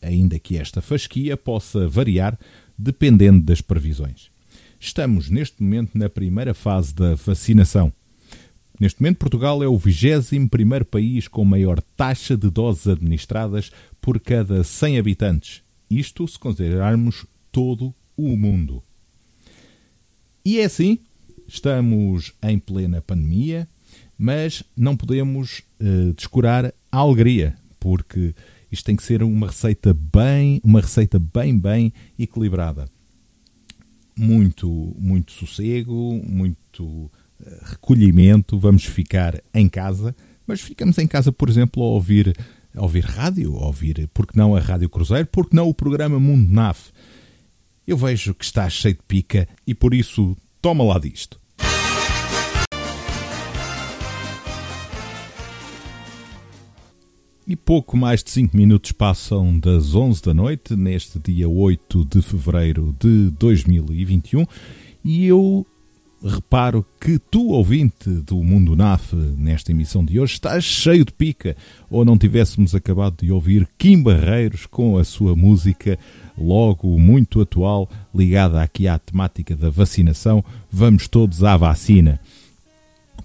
A: ainda que esta fasquia possa variar dependendo das previsões. Estamos neste momento na primeira fase da vacinação. Neste momento, Portugal é o 21 país com maior taxa de doses administradas por cada 100 habitantes. Isto se considerarmos todo o mundo. E é assim, estamos em plena pandemia, mas não podemos uh, descurar a alegria, porque isto tem que ser uma receita bem, uma receita bem, bem equilibrada. Muito, muito sossego, muito uh, recolhimento, vamos ficar em casa, mas ficamos em casa, por exemplo, a ouvir, a ouvir rádio, a ouvir, porque não a Rádio Cruzeiro, porque não o programa Mundo NAF, eu vejo que está cheio de pica e por isso toma lá disto. E pouco mais de 5 minutos passam das 11 da noite, neste dia 8 de fevereiro de 2021, e eu reparo que tu, ouvinte do Mundo NAF, nesta emissão de hoje, estás cheio de pica, ou não tivéssemos acabado de ouvir Kim Barreiros com a sua música logo muito atual, ligada aqui à temática da vacinação, vamos todos à vacina.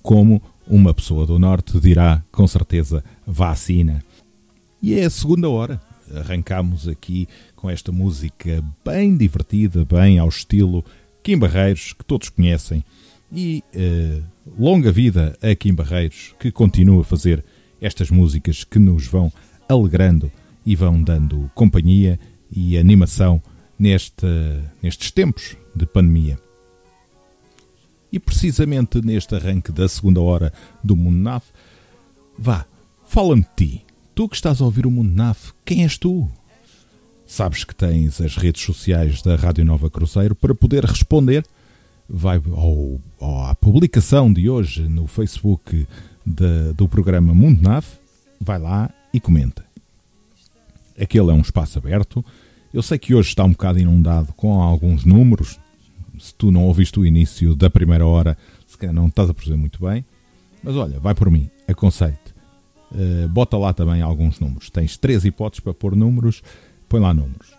A: Como uma pessoa do Norte dirá, com certeza, vacina. E é a segunda hora. Arrancamos aqui com esta música bem divertida, bem ao estilo Kim Barreiros, que todos conhecem. E uh, longa vida a Kim Barreiros, que continua a fazer estas músicas que nos vão alegrando e vão dando companhia e animação neste, nestes tempos de pandemia. E precisamente neste arranque da segunda hora do Mundo NAF, vá, fala-me de ti. Tu que estás a ouvir o Mundo NAF, quem és tu? Sabes que tens as redes sociais da Rádio Nova Cruzeiro para poder responder. Vai ao, à publicação de hoje no Facebook de, do programa Mundo NAF, vai lá e comenta. Aquele é um espaço aberto eu sei que hoje está um bocado inundado com alguns números. Se tu não ouviste o início da primeira hora, se calhar não estás a perceber muito bem. Mas olha, vai por mim, aconselho-te. Uh, bota lá também alguns números. Tens três hipóteses para pôr números, põe lá números.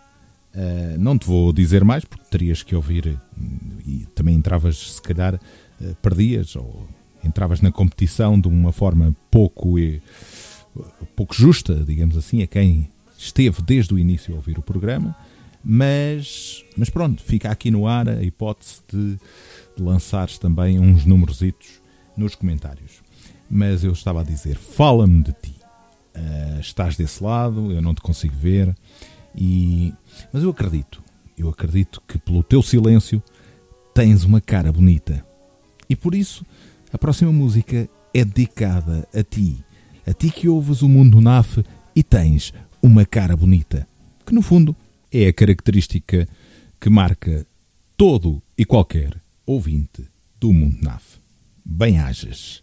A: Uh, não te vou dizer mais porque terias que ouvir e também entravas, se calhar, uh, perdias ou entravas na competição de uma forma pouco, e, pouco justa, digamos assim, a quem esteve desde o início a ouvir o programa. Mas, mas pronto, fica aqui no ar a hipótese de, de lançares também uns numerositos nos comentários. Mas eu estava a dizer, fala-me de ti. Uh, estás desse lado, eu não te consigo ver. E, mas eu acredito, eu acredito que pelo teu silêncio tens uma cara bonita. E por isso a próxima música é dedicada a ti, a ti que ouves o mundo NAF e tens uma cara bonita, que no fundo é a característica que marca todo e qualquer ouvinte do mundo NAF. Bem-ajas.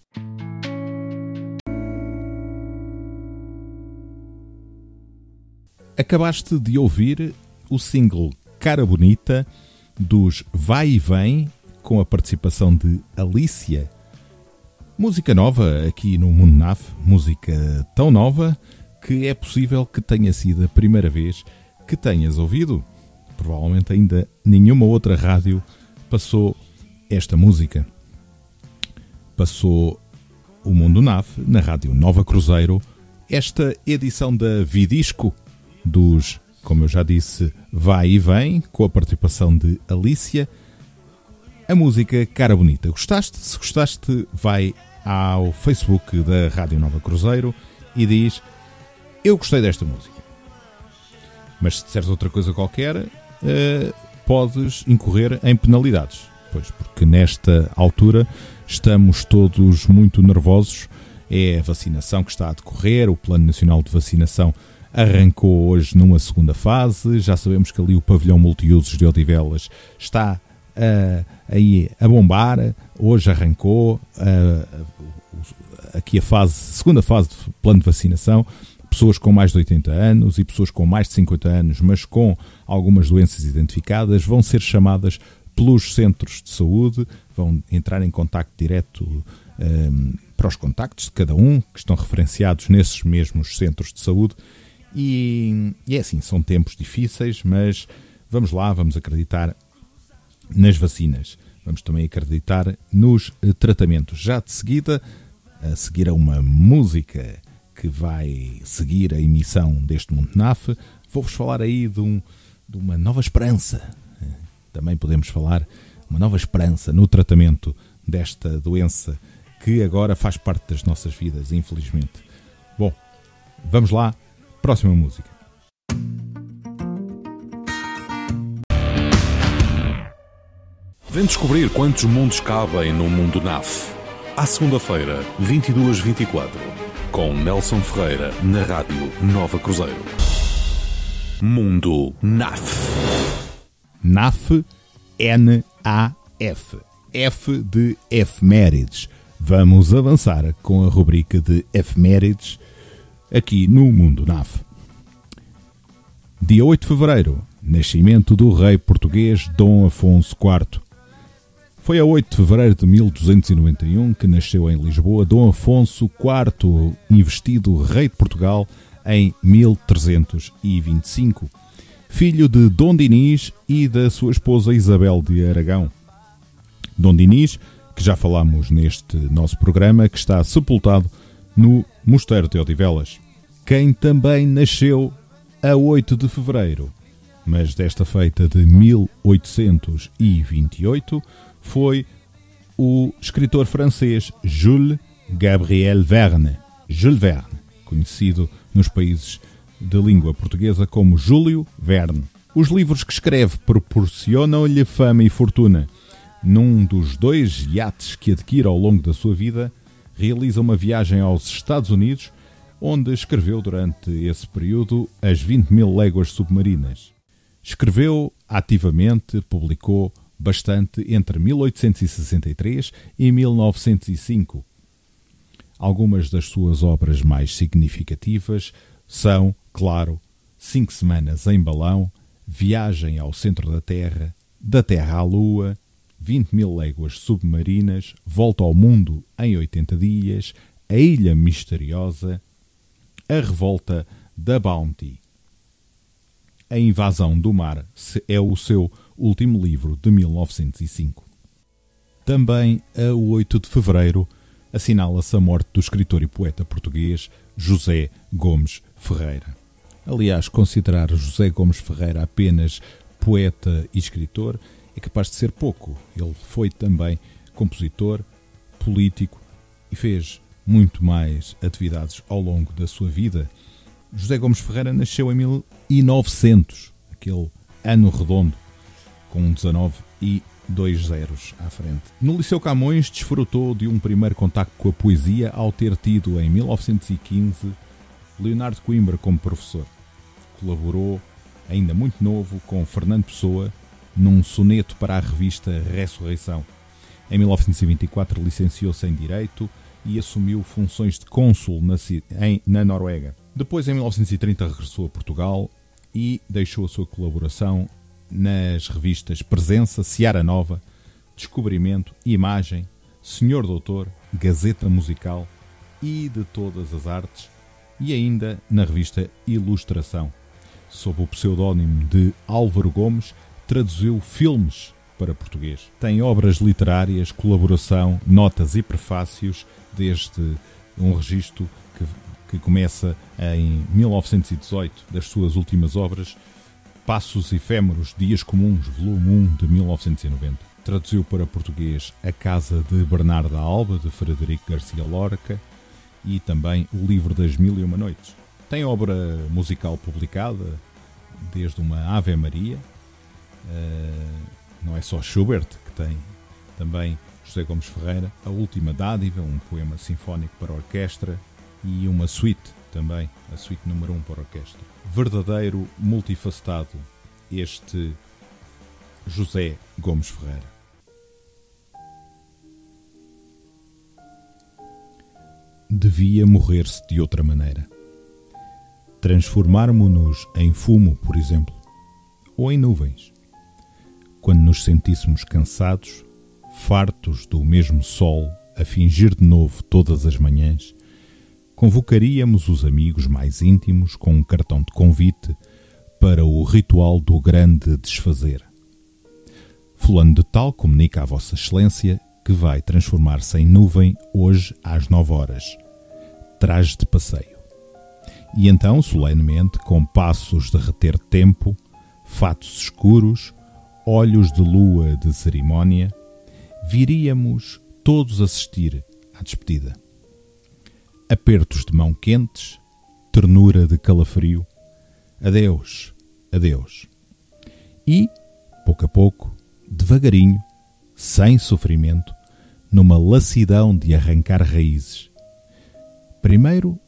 A: Acabaste de ouvir o single Cara Bonita dos Vai e Vem, com a participação de Alicia. Música nova aqui no Mundo NAF, música tão nova que é possível que tenha sido a primeira vez que tenhas ouvido. Provavelmente ainda nenhuma outra rádio passou esta música. Passou o Mundo NAF na Rádio Nova Cruzeiro, esta edição da Vidisco dos, como eu já disse, Vai e Vem, com a participação de Alicia. A música Cara Bonita. Gostaste? Se gostaste, vai ao Facebook da Rádio Nova Cruzeiro e diz: Eu gostei desta música. Mas se disseres outra coisa qualquer, uh, podes incorrer em penalidades. Pois, porque nesta altura estamos todos muito nervosos. É a vacinação que está a decorrer, o Plano Nacional de Vacinação arrancou hoje numa segunda fase. Já sabemos que ali o pavilhão multiusos de Odivelas está uh, aí a bombar. Hoje arrancou uh, aqui a fase, segunda fase de plano de vacinação. Pessoas com mais de 80 anos e pessoas com mais de 50 anos, mas com algumas doenças identificadas, vão ser chamadas pelos centros de saúde, vão entrar em contacto direto um, eh, para os contactos de cada um, que estão referenciados nesses mesmos centros de saúde, e, e é assim, são tempos difíceis, mas vamos lá, vamos acreditar nas vacinas. Vamos também acreditar nos eh, tratamentos. Já de seguida, a seguir a uma música que vai seguir a emissão deste Montenaf, vou-vos falar aí de, um, de uma nova esperança. Também podemos falar uma nova esperança no tratamento desta doença que agora faz parte das nossas vidas, infelizmente. Bom, vamos lá Próxima música.
B: Vem descobrir quantos mundos cabem no mundo NAF. À segunda-feira, 22-24, com Nelson Ferreira, na Rádio Nova Cruzeiro. Mundo NAF.
A: NAF, N-A-F. F de efemérides. Vamos avançar com a rubrica de efemérides aqui no Mundo NAF. Dia 8 de fevereiro, nascimento do rei português Dom Afonso IV. Foi a 8 de fevereiro de 1291 que nasceu em Lisboa Dom Afonso IV, investido rei de Portugal em 1325, filho de Dom Dinis e da sua esposa Isabel de Aragão. Dom Dinis, que já falámos neste nosso programa, que está sepultado no Mosteiro de Odivelas quem também nasceu a 8 de fevereiro, mas desta feita de 1828 foi o escritor francês Jules Gabriel Verne, Jules Verne, conhecido nos países de língua portuguesa como Júlio Verne. Os livros que escreve proporcionam-lhe fama e fortuna. Num dos dois iates que adquire ao longo da sua vida, realiza uma viagem aos Estados Unidos onde escreveu durante esse período as 20 mil léguas submarinas. Escreveu ativamente, publicou bastante entre 1863 e 1905. Algumas das suas obras mais significativas são, claro, Cinco Semanas em Balão, Viagem ao Centro da Terra, Da Terra à Lua, 20 mil léguas submarinas, Volta ao Mundo em 80 dias, A Ilha Misteriosa, a revolta da Bounty. A Invasão do Mar é o seu último livro de 1905. Também a 8 de fevereiro assinala-se a morte do escritor e poeta português José Gomes Ferreira. Aliás, considerar José Gomes Ferreira apenas poeta e escritor é capaz de ser pouco. Ele foi também compositor, político e fez muito mais atividades ao longo da sua vida. José Gomes Ferreira nasceu em 1900, aquele ano redondo, com 19 e dois zeros à frente. No Liceu Camões desfrutou de um primeiro contacto com a poesia ao ter tido em 1915 Leonardo Coimbra como professor. Colaborou, ainda muito novo, com Fernando Pessoa num soneto para a revista Ressurreição. Em 1924 licenciou-se em Direito e assumiu funções de cônsul na, em, na Noruega. Depois, em 1930, regressou a Portugal e deixou a sua colaboração nas revistas Presença, Seara Nova, Descobrimento, Imagem, Senhor Doutor, Gazeta Musical e de Todas as Artes e ainda na revista Ilustração. Sob o pseudónimo de Álvaro Gomes, traduziu filmes para português. Tem obras literárias, colaboração, notas e prefácios, desde um registro que, que começa em 1918, das suas últimas obras, Passos Efêmeros, Dias Comuns, volume 1 de 1990. Traduziu para português A Casa de Bernarda Alba, de Frederico Garcia Lorca, e também O Livro das Mil e Uma Noites. Tem obra musical publicada, desde uma Ave Maria, uh, não é só Schubert que tem, também José Gomes Ferreira, A Última Dádiva, um poema sinfónico para orquestra, e uma suite também, a suite número 1 um para orquestra. Verdadeiro multifacetado, este José Gomes Ferreira. Devia morrer-se de outra maneira. Transformarmo-nos em fumo, por exemplo, ou em nuvens. Quando nos sentíssemos cansados, fartos do mesmo sol a fingir de novo todas as manhãs, convocaríamos os amigos mais íntimos com um cartão de convite para o ritual do grande desfazer. Fulano de Tal comunica a Vossa Excelência que vai transformar-se em nuvem hoje às nove horas. Traje de passeio. E então, solenemente, com passos de reter tempo, fatos escuros, olhos de lua de cerimónia, viríamos todos assistir à despedida apertos de mão quentes, ternura de calafrio. Adeus, adeus. E, pouco a pouco, devagarinho, sem sofrimento, numa lassidão de arrancar raízes. Primeiro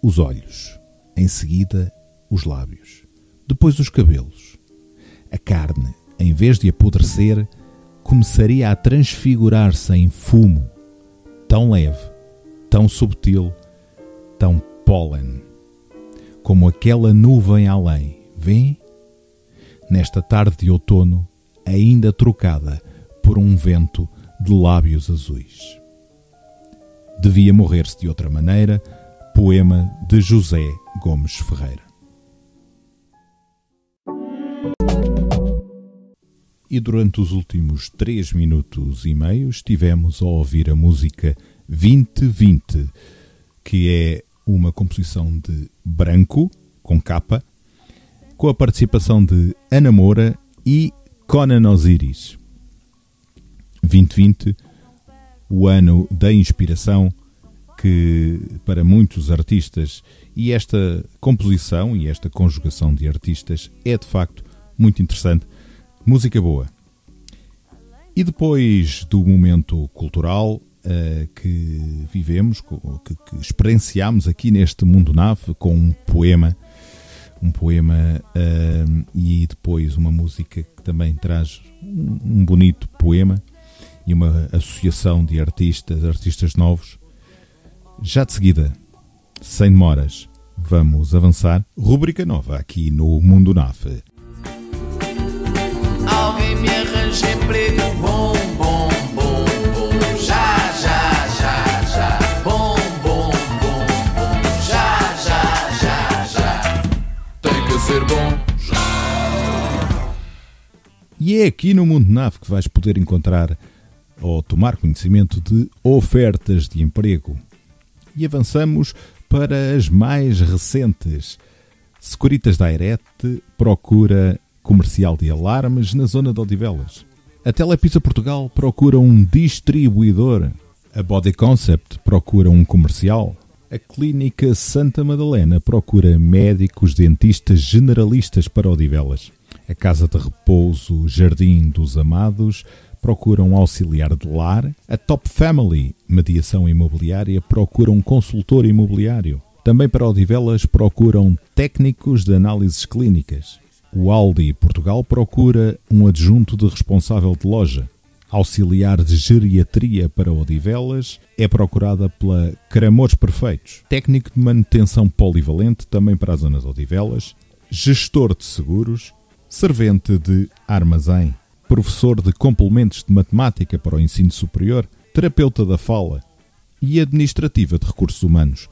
A: os olhos, em seguida os lábios, depois os cabelos. A carne, em vez de apodrecer, começaria a transfigurar-se em fumo, tão leve, tão subtil, tão pólen, como aquela nuvem além, vem? Nesta tarde de outono, ainda trocada por um vento de lábios azuis. Devia morrer-se de outra maneira, poema de José Gomes Ferreira. E durante os últimos três minutos e meio estivemos a ouvir a música 2020, que é uma composição de Branco, com capa, com a participação de Ana Moura e Conan Osiris. 2020, o ano da inspiração que para muitos artistas e esta composição e esta conjugação de artistas é de facto muito interessante. Música boa. E depois do momento cultural, uh, que vivemos, que, que experienciamos aqui neste mundo nave com um poema, um poema uh, e depois uma música que também traz um, um bonito poema e uma associação de artistas, artistas novos. Já de seguida, sem demoras, vamos avançar. Rúbrica nova aqui no Mundo Nave. E é aqui no Mundo Nave que vais poder encontrar ou tomar conhecimento de ofertas de emprego. E avançamos para as mais recentes. Securitas Direct procura comercial de alarmes na zona de Odivelas. A Telepisa Portugal procura um distribuidor. A Body Concept procura um comercial. A Clínica Santa Madalena procura médicos dentistas generalistas para Odivelas. A Casa de Repouso Jardim dos Amados procura um auxiliar de lar. A Top Family Mediação Imobiliária procura um consultor imobiliário. Também para Odivelas procuram técnicos de análises clínicas. O Aldi Portugal procura um adjunto de responsável de loja. Auxiliar de geriatria para Odivelas é procurada pela Cramores Perfeitos. Técnico de manutenção polivalente também para a zona de Odivelas. Gestor de seguros. Servente de armazém. Professor de complementos de matemática para o ensino superior. Terapeuta da fala. E administrativa de recursos humanos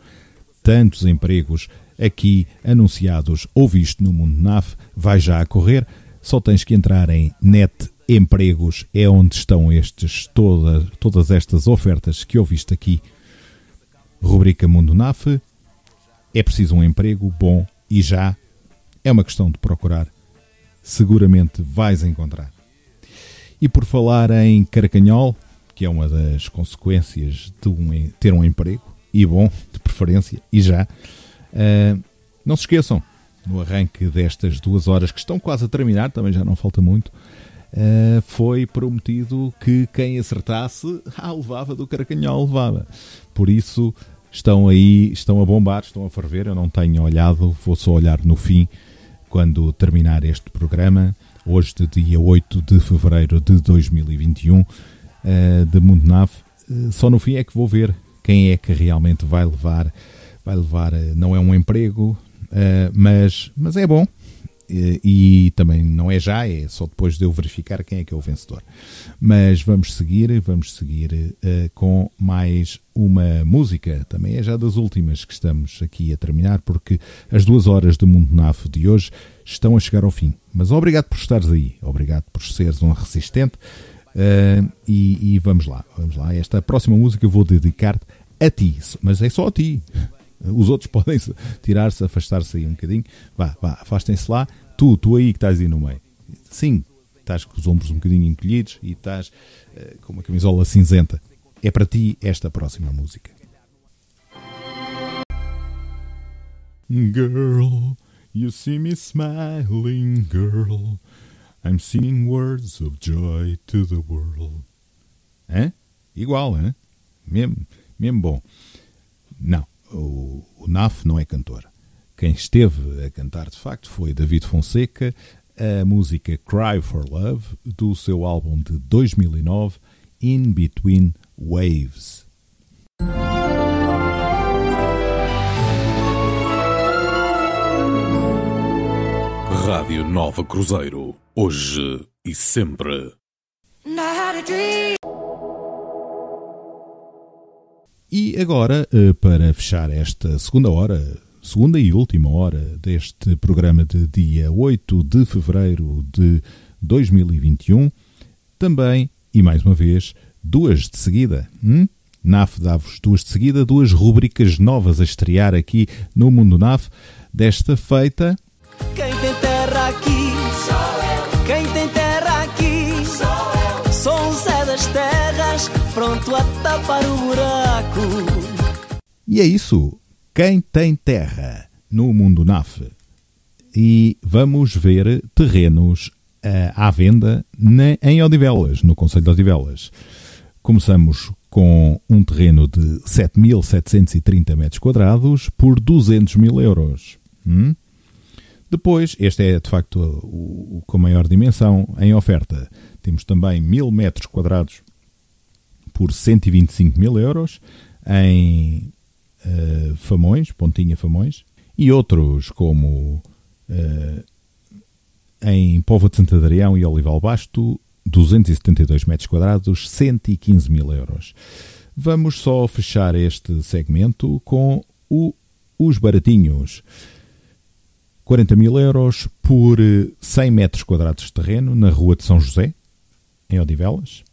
A: tantos empregos aqui anunciados ou visto no Mundo NAF, vai já a correr. Só tens que entrar em net empregos, é onde estão estes, toda, todas estas ofertas que ouviste aqui. Rubrica Mundo NAF. É preciso um emprego bom e já. É uma questão de procurar. Seguramente vais encontrar. E por falar em Caracanhol, que é uma das consequências de um, ter um emprego, e bom, de preferência, e já. Uh, não se esqueçam, no arranque destas duas horas que estão quase a terminar, também já não falta muito, uh, foi prometido que quem acertasse, ah, levava do Caracanhol, levava. Por isso estão aí, estão a bombar, estão a ferver. Eu não tenho olhado, vou só olhar no fim, quando terminar este programa, hoje, de dia 8 de fevereiro de 2021, uh, de Mundo Nave. Uh, só no fim é que vou ver quem é que realmente vai levar, vai levar, eh, não é um emprego, mas, mas é bom. E, e, também não é já, é só depois de eu verificar quem é que é o vencedor. Mas vamos seguir, vamos seguir uh, com mais uma música, também é já das últimas que estamos aqui a terminar, porque as duas horas do Mundo Nave de hoje estão a chegar ao fim. Mas obrigado por estares aí, obrigado por seres um resistente. Uh, e, e, vamos lá, vamos lá. Esta próxima música eu vou dedicar-te a ti, mas é só a ti. Os outros podem tirar-se, afastar-se aí um bocadinho. Vá, vá, afastem-se lá. Tu, tu aí que estás aí no meio. Sim, estás com os ombros um bocadinho encolhidos e estás uh, com uma camisola cinzenta. É para ti esta próxima música. Girl, you see me smiling, girl. I'm singing words of joy to the world. Hã? Igual, hã? Mesmo, mesmo bom. Não, o, o NAF não é cantor. Quem esteve a cantar de facto foi David Fonseca, a música Cry for Love, do seu álbum de 2009, In Between Waves.
B: Rádio Nova Cruzeiro, hoje e sempre.
A: E agora, eh, para fechar esta segunda hora, segunda e última hora deste programa de dia 8 de fevereiro de 2021, também, e mais uma vez, duas de seguida. Hum? NAF dá-vos duas de seguida, duas rubricas novas a estrear aqui no Mundo NAF desta feita.
C: Pronto a tapar o buraco.
A: E é isso. Quem tem terra no mundo NAF. E vamos ver terrenos uh, à venda em Odivelas, no Conselho de Odivelas. Começamos com um terreno de 7.730 metros quadrados por 200 mil euros. Hum? Depois, este é de facto o, o com maior dimensão em oferta. Temos também 1000 metros quadrados por 125 mil euros em uh, Famões, Pontinha Famões, e outros como uh, em Povo de Santa Adrião e Olival Basto, 272 metros quadrados, 115 mil euros. Vamos só fechar este segmento com o, os baratinhos 40 mil euros por 100 eh, metros quadrados de terreno na Rua de São José, em Odivelas.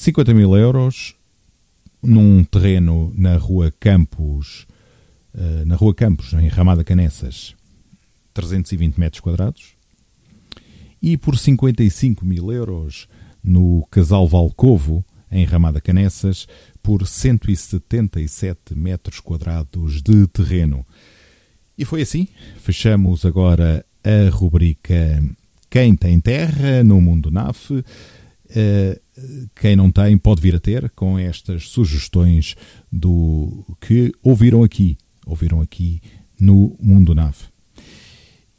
A: 50 mil euros num terreno na Rua Campos, eh, na Rua Campos, em Ramada Canessas, 320 metros quadrados. E por 55 mil euros no Casal Valcovo, em Ramada Canessas, por 177 metros quadrados de terreno. E foi assim. Fechamos agora a rubrica Quem tem terra no mundo NAF. Eh, quem não tem pode vir a ter com estas sugestões do que ouviram aqui, ouviram aqui no Mundo Nave.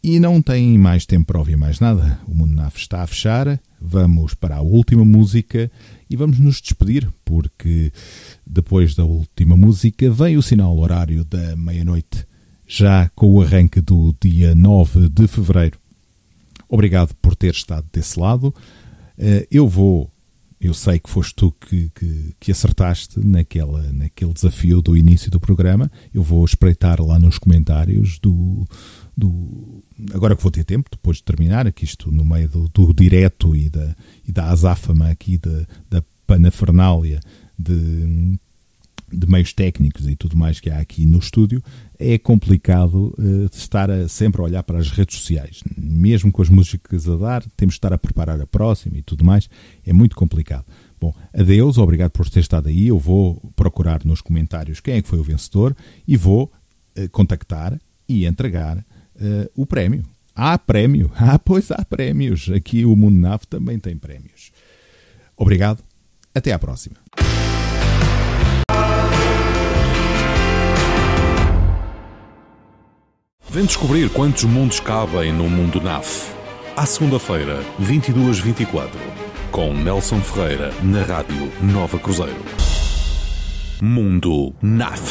A: E não tem mais tempo para ouvir mais nada. O Mundo Nave está a fechar. Vamos para a última música e vamos nos despedir, porque depois da última música vem o sinal horário da meia-noite, já com o arranque do dia 9 de fevereiro. Obrigado por ter estado desse lado. Eh, eu vou eu sei que foste tu que, que, que, acertaste naquela, naquele desafio do início do programa. Eu vou espreitar lá nos comentários do, do. Agora que vou ter tempo, depois de terminar, aqui isto no meio do, do direto e da, e da azáfama aqui da, da panafernália de, de meios técnicos e tudo mais que há aqui no estúdio, é complicado uh, estar a, sempre a olhar para as redes sociais. Mesmo com as músicas a dar, temos de estar a preparar a próxima e tudo mais. É muito complicado. Bom, adeus, obrigado por ter estado aí. Eu vou procurar nos comentários quem é que foi o vencedor e vou uh, contactar e entregar uh, o prémio. Há prémio. Ah, pois há prémios. Aqui o Mundo Nave também tem prémios. Obrigado. Até à próxima.
B: Vem descobrir quantos mundos cabem no mundo NAF. À segunda-feira, 22-24, com Nelson Ferreira, na Rádio Nova Cruzeiro. Mundo NAF.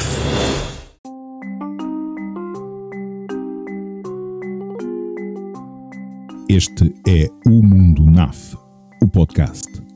A: Este é o Mundo NAF, o podcast.